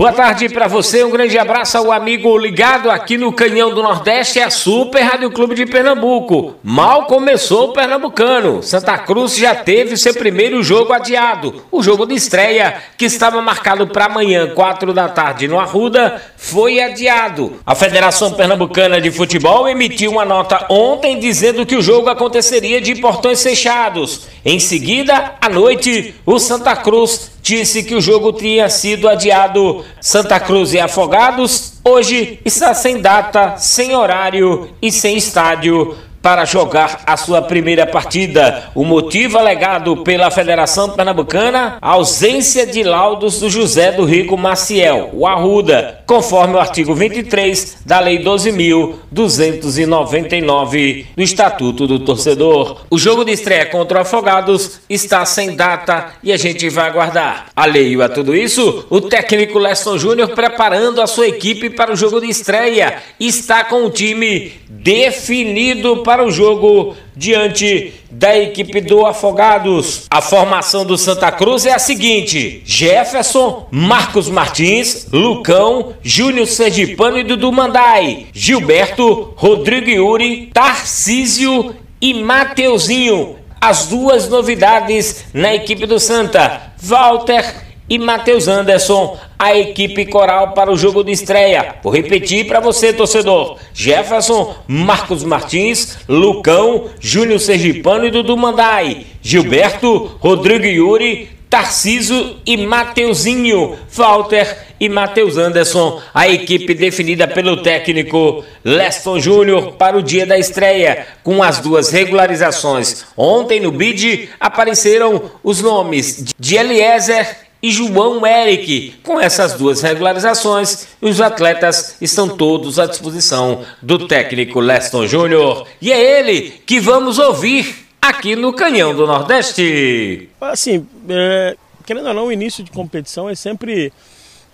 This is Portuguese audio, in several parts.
Boa tarde para você, um grande abraço ao amigo ligado aqui no Canhão do Nordeste, a Super Rádio Clube de Pernambuco. Mal começou o Pernambucano. Santa Cruz já teve seu primeiro jogo adiado. O jogo de estreia, que estava marcado para amanhã, 4 da tarde, no Arruda, foi adiado. A Federação Pernambucana de Futebol emitiu uma nota ontem dizendo que o jogo aconteceria de portões fechados. Em seguida, à noite, o Santa Cruz disse que o jogo tinha sido adiado. Santa Cruz e Afogados hoje está sem data, sem horário e sem estádio para jogar a sua primeira partida. O motivo alegado pela Federação Pernambucana, ausência de laudos do José do Rico Maciel, o Arruda, conforme o artigo 23 da Lei 12.299 do Estatuto do Torcedor. O jogo de estreia contra o Afogados está sem data e a gente vai aguardar. Alheio a tudo isso, o técnico Leston Júnior preparando a sua equipe para o jogo de estreia está com o time definido para o jogo diante da equipe do Afogados. A formação do Santa Cruz é a seguinte: Jefferson, Marcos Martins, Lucão, Júnior Sergipano e Dudu Mandai, Gilberto, Rodrigo Yuri, Tarcísio e Mateuzinho. As duas novidades na equipe do Santa: Walter e Matheus Anderson, a equipe coral para o jogo de estreia. Vou repetir para você, torcedor: Jefferson, Marcos Martins, Lucão, Júnior Sergipano e Dudu Mandai, Gilberto, Rodrigo Yuri, Tarciso e Mateuzinho, Walter e Matheus Anderson, a equipe definida pelo técnico Leston Júnior para o dia da estreia, com as duas regularizações. Ontem no BID apareceram os nomes de Eliezer e João Eric. Com essas duas regularizações, os atletas estão todos à disposição do técnico Leston Júnior. E é ele que vamos ouvir aqui no Canhão do Nordeste. Assim, é, querendo ou não, o início de competição é sempre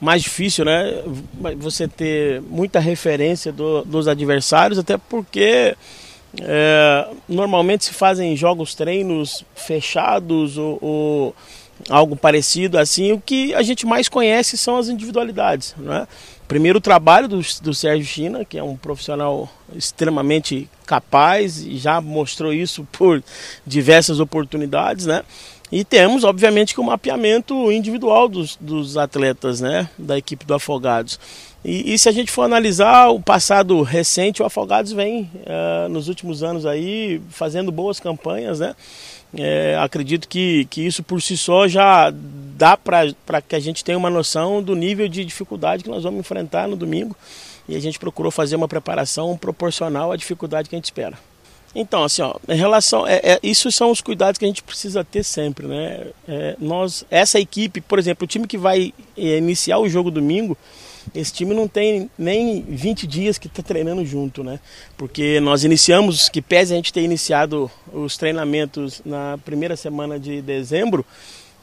mais difícil, né? Você ter muita referência do, dos adversários, até porque é, normalmente se fazem jogos treinos fechados ou, ou algo parecido assim. O que a gente mais conhece são as individualidades. Né? Primeiro, o trabalho do, do Sérgio China, que é um profissional extremamente capaz e já mostrou isso por diversas oportunidades, né? E temos, obviamente, que o mapeamento individual dos, dos atletas, né? Da equipe do Afogados. E, e, se a gente for analisar o passado recente, o Afogados vem uh, nos últimos anos aí fazendo boas campanhas, né? É, acredito que, que isso por si só já dá para que a gente tenha uma noção do nível de dificuldade que nós vamos enfrentar no domingo. E a gente procurou fazer uma preparação proporcional à dificuldade que a gente espera. Então, assim, ó, em relação. É, é, isso são os cuidados que a gente precisa ter sempre, né? É, nós, essa equipe, por exemplo, o time que vai é, iniciar o jogo domingo, esse time não tem nem 20 dias que está treinando junto, né? Porque nós iniciamos, que pese a gente ter iniciado os treinamentos na primeira semana de dezembro,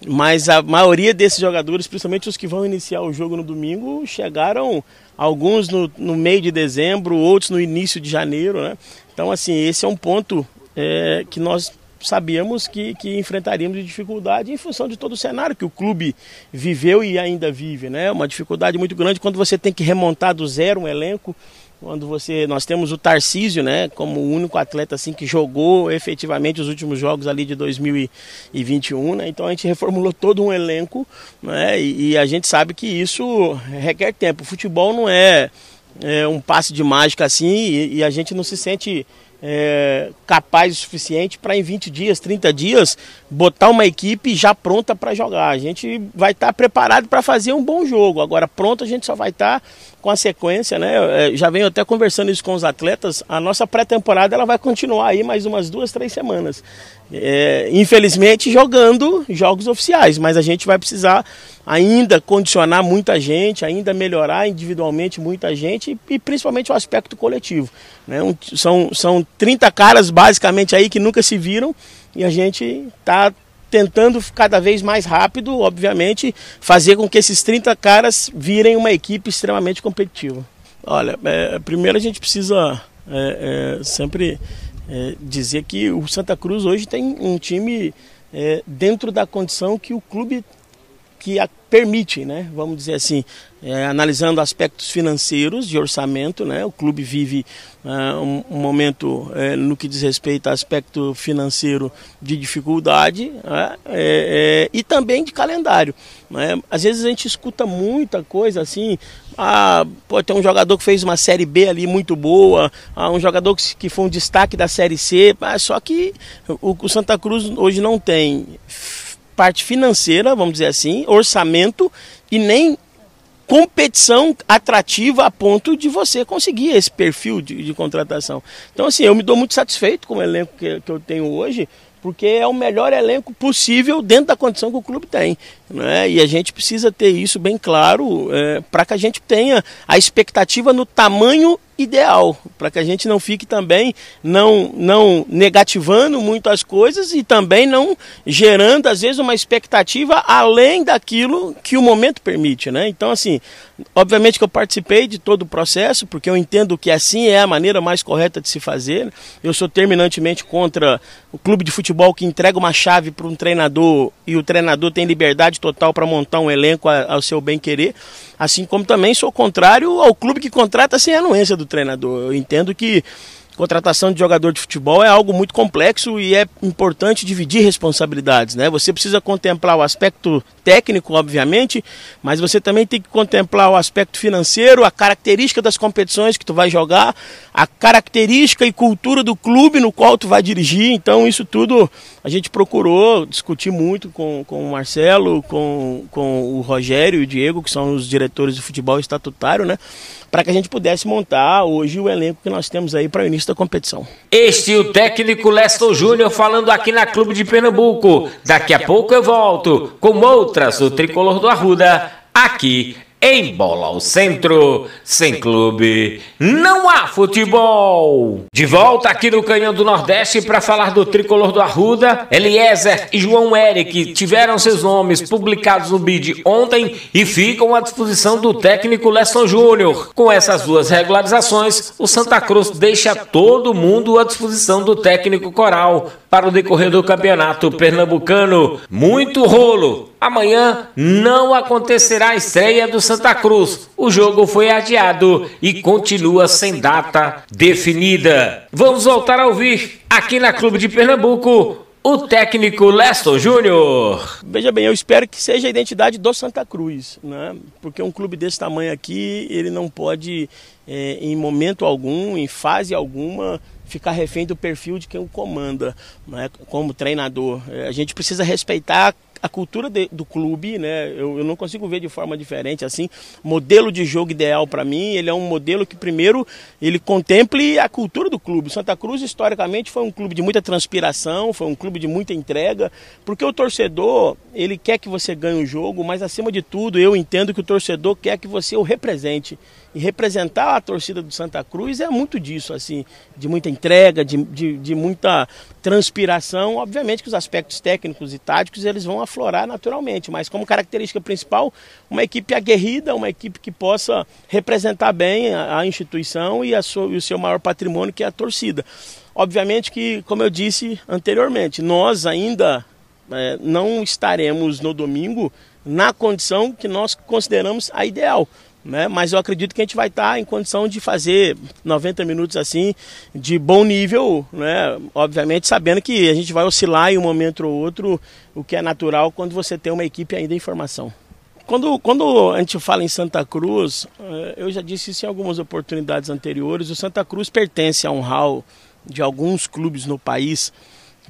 mas a maioria desses jogadores, principalmente os que vão iniciar o jogo no domingo, chegaram alguns no, no meio de dezembro, outros no início de janeiro, né? Então, assim, esse é um ponto é, que nós sabíamos que, que enfrentaríamos dificuldade em função de todo o cenário que o clube viveu e ainda vive, né? Uma dificuldade muito grande quando você tem que remontar do zero um elenco, quando você nós temos o Tarcísio, né, como o único atleta assim que jogou efetivamente os últimos jogos ali de 2021, né? Então a gente reformulou todo um elenco, né? E, e a gente sabe que isso requer tempo. O futebol não é, é um passe de mágica assim e, e a gente não se sente é, capaz o suficiente para em 20 dias, 30 dias, botar uma equipe já pronta para jogar. A gente vai estar tá preparado para fazer um bom jogo. Agora, pronto, a gente só vai estar tá com a sequência, né? É, já venho até conversando isso com os atletas. A nossa pré-temporada ela vai continuar aí mais umas duas, três semanas. É, infelizmente jogando jogos oficiais, mas a gente vai precisar ainda condicionar muita gente, ainda melhorar individualmente muita gente e, e principalmente o aspecto coletivo. Né? Um, são, são 30 caras basicamente aí que nunca se viram e a gente está tentando cada vez mais rápido, obviamente, fazer com que esses 30 caras virem uma equipe extremamente competitiva. Olha, é, primeiro a gente precisa é, é, sempre é, dizer que o Santa Cruz hoje tem um time é, dentro da condição que o clube que a permite, né? Vamos dizer assim, é, analisando aspectos financeiros de orçamento, né? O clube vive uh, um, um, momento é, no que diz respeito a aspecto financeiro de dificuldade né? é, é e também de calendário. Né? Às vezes a gente escuta muita coisa assim, ah, pode ter um jogador que fez uma série B ali muito boa, ah, um jogador que, que foi um destaque da série C, ah, só que o, o Santa Cruz hoje não tem parte financeira, vamos dizer assim, orçamento e nem competição atrativa a ponto de você conseguir esse perfil de, de contratação. Então, assim, eu me dou muito satisfeito com o elenco que, que eu tenho hoje, porque é o melhor elenco possível dentro da condição que o clube tem. Né? E a gente precisa ter isso bem claro é, para que a gente tenha a expectativa no tamanho ideal, para que a gente não fique também não, não negativando muito as coisas e também não gerando, às vezes, uma expectativa além daquilo que o momento permite. Né? Então, assim, obviamente que eu participei de todo o processo, porque eu entendo que assim é a maneira mais correta de se fazer. Eu sou terminantemente contra o clube de futebol que entrega uma chave para um treinador e o treinador tem liberdade total para montar um elenco ao seu bem querer. Assim como também sou contrário ao clube que contrata sem anuência do treinador. Eu entendo que contratação de jogador de futebol é algo muito complexo e é importante dividir responsabilidades, né? Você precisa contemplar o aspecto técnico, obviamente, mas você também tem que contemplar o aspecto financeiro, a característica das competições que tu vai jogar, a característica e cultura do clube no qual tu vai dirigir. Então, isso tudo a gente procurou discutir muito com, com o Marcelo, com, com o Rogério e o Diego, que são os diretores de futebol estatutário, né? Para que a gente pudesse montar hoje o elenco que nós temos aí para o início da competição. Este é o técnico Leston Júnior falando aqui na Clube de Pernambuco. Daqui a pouco eu volto com outras do Tricolor do Arruda aqui em bola ao centro, sem clube, não há futebol. De volta aqui no Canhão do Nordeste para falar do tricolor do Arruda, Eliezer e João Eric tiveram seus nomes publicados no BID ontem e ficam à disposição do técnico Leston Júnior. Com essas duas regularizações, o Santa Cruz deixa todo mundo à disposição do técnico Coral para o decorrer do campeonato pernambucano. Muito rolo. Amanhã não acontecerá a estreia do Santa Cruz. O jogo foi adiado e continua sem data definida. Vamos voltar a ouvir aqui na Clube de Pernambuco o técnico Leston Júnior. Veja bem, eu espero que seja a identidade do Santa Cruz, né? Porque um clube desse tamanho aqui, ele não pode, é, em momento algum, em fase alguma, ficar refém do perfil de quem o comanda, né, como treinador. É, a gente precisa respeitar a cultura de, do clube, né? Eu, eu, não consigo ver de forma diferente assim. Modelo de jogo ideal para mim, ele é um modelo que primeiro ele contemple a cultura do clube. Santa Cruz historicamente foi um clube de muita transpiração, foi um clube de muita entrega, porque o torcedor ele quer que você ganhe o jogo, mas acima de tudo eu entendo que o torcedor quer que você o represente. E representar a torcida do Santa Cruz é muito disso, assim, de muita entrega, de, de, de muita transpiração. Obviamente que os aspectos técnicos e táticos eles vão aflorar naturalmente, mas como característica principal, uma equipe aguerrida, uma equipe que possa representar bem a, a instituição e, a e o seu maior patrimônio, que é a torcida. Obviamente que, como eu disse anteriormente, nós ainda é, não estaremos no domingo na condição que nós consideramos a ideal né? Mas eu acredito que a gente vai estar em condição de fazer 90 minutos assim de bom nível, né? Obviamente sabendo que a gente vai oscilar em um momento ou outro, o que é natural quando você tem uma equipe ainda em formação. Quando, quando a gente fala em Santa Cruz, eh, eu já disse isso em algumas oportunidades anteriores, o Santa Cruz pertence a um hall de alguns clubes no país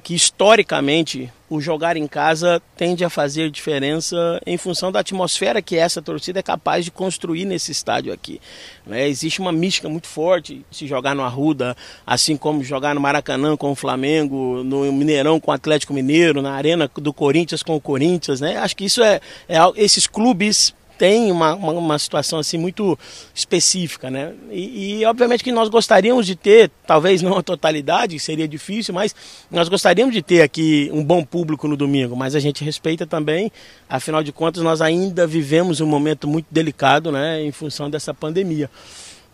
que historicamente o jogar em casa tende a fazer diferença em função da atmosfera que essa torcida é capaz de construir nesse estádio aqui. Né? Existe uma mística muito forte se jogar no Arruda, assim como jogar no Maracanã com o Flamengo, no Mineirão com o Atlético Mineiro, na Arena do Corinthians com o Corinthians. Né? Acho que isso é, é esses clubes tem uma, uma, uma, situação assim muito específica, né? E, e, obviamente que nós gostaríamos de ter, talvez não a totalidade, seria difícil, mas nós gostaríamos de ter aqui um bom público no domingo, mas a gente respeita também, afinal de contas nós ainda vivemos um momento muito delicado, né, em função dessa pandemia.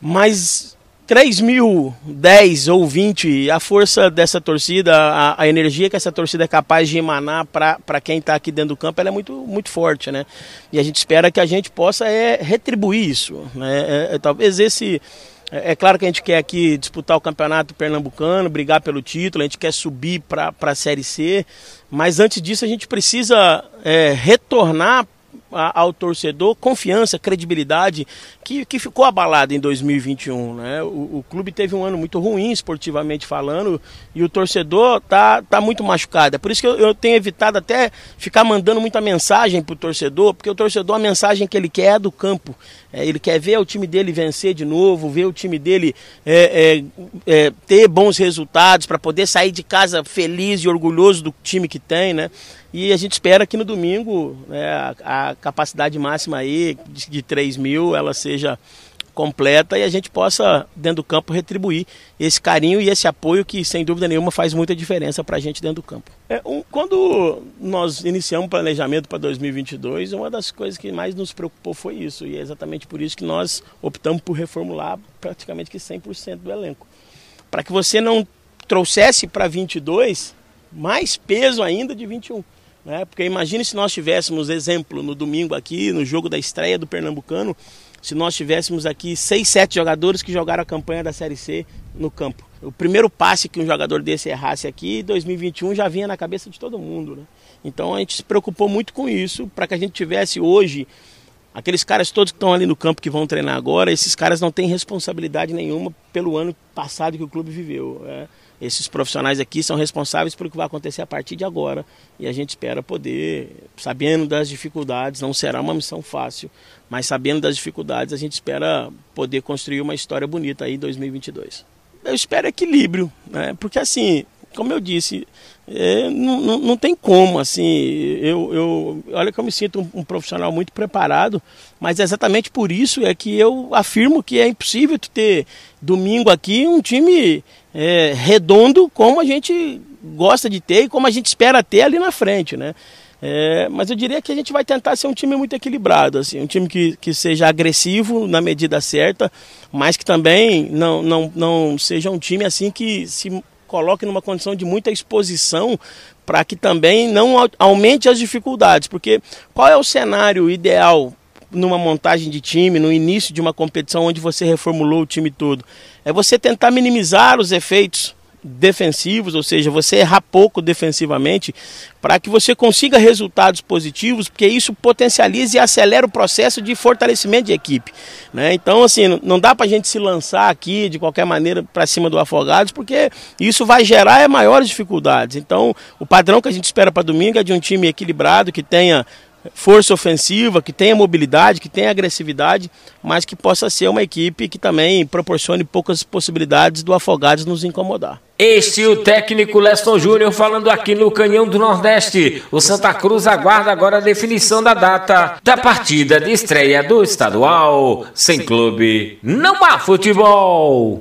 Mas 3 mil, 10 ou 20, a força dessa torcida, a, a energia que essa torcida é capaz de emanar para quem está aqui dentro do campo, é muito, muito forte, né? E a gente espera que a gente possa é, retribuir isso, né? É, é, talvez esse... É, é claro que a gente quer aqui disputar o campeonato pernambucano, brigar pelo título, a gente quer subir para a Série C, mas antes disso a gente precisa é, retornar ao torcedor confiança, credibilidade que, que ficou abalada em 2021. Né? O, o, clube teve um ano muito ruim, esportivamente falando, e o torcedor tá, tá muito machucado. É por isso que eu, eu tenho evitado até ficar mandando muita mensagem para o torcedor, porque o torcedor, a mensagem que ele quer é do campo. É, ele quer ver o time dele vencer de novo, ver o time dele é, é, é ter bons resultados para poder sair de casa feliz e orgulhoso do time que tem, né? E a gente espera que no domingo né, a, capacidade máxima aí de, de 3 mil ela seja completa e a gente possa, dentro do campo, retribuir esse carinho e esse apoio que, sem dúvida nenhuma, faz muita diferença para a gente dentro do campo. É, um, quando nós iniciamos o planejamento para 2022, uma das coisas que mais nos preocupou foi isso, e é exatamente por isso que nós optamos por reformular praticamente que 100% do elenco. Para que você não trouxesse para 22 mais peso ainda de 21. Né? Porque imagine se nós tivéssemos, exemplo, no domingo aqui, no jogo da estreia do Pernambucano, se nós tivéssemos aqui seis, sete jogadores que jogaram a campanha da Série C no campo. O primeiro passe que um jogador desse errasse aqui, 2021 já vinha na cabeça de todo mundo. Né? Então a gente se preocupou muito com isso, para que a gente tivesse hoje aqueles caras todos que estão ali no campo que vão treinar agora, esses caras não têm responsabilidade nenhuma pelo ano passado que o clube viveu. É. Esses profissionais aqui são responsáveis pelo que vai acontecer a partir de agora e a gente espera poder, sabendo das dificuldades, não será uma missão fácil, mas sabendo das dificuldades, a gente espera poder construir uma história bonita aí em 2022. Eu espero equilíbrio, né? porque assim, como eu disse, é, não, não, não, tem como, assim, eu, eu, olha que eu me sinto um, um, profissional muito preparado, mas é exatamente por isso é que eu afirmo que é impossível ter domingo aqui um time é, redondo como a gente gosta de ter e como a gente espera ter ali na frente, né? É, mas eu diria que a gente vai tentar ser um time muito equilibrado, assim, um time que, que seja agressivo na medida certa, mas que também não, não, não seja um time assim que se coloque numa condição de muita exposição para que também não aumente as dificuldades. Porque qual é o cenário ideal numa montagem de time, no início de uma competição onde você reformulou o time todo? É você tentar minimizar os efeitos defensivos, ou seja, você errar pouco defensivamente, para que você consiga resultados positivos, porque isso potencializa e acelera o processo de fortalecimento de equipe. Né? Então, assim, não dá para a gente se lançar aqui de qualquer maneira para cima do Afogados, porque isso vai gerar maiores dificuldades. Então, o padrão que a gente espera para domingo é de um time equilibrado, que tenha força ofensiva, que tenha mobilidade, que tenha agressividade, mas que possa ser uma equipe que também proporcione poucas possibilidades do Afogados nos incomodar. Este o técnico Leston Júnior falando aqui no Canhão do Nordeste. O Santa Cruz aguarda agora a definição da data da partida de estreia do estadual. Sem clube, não há futebol.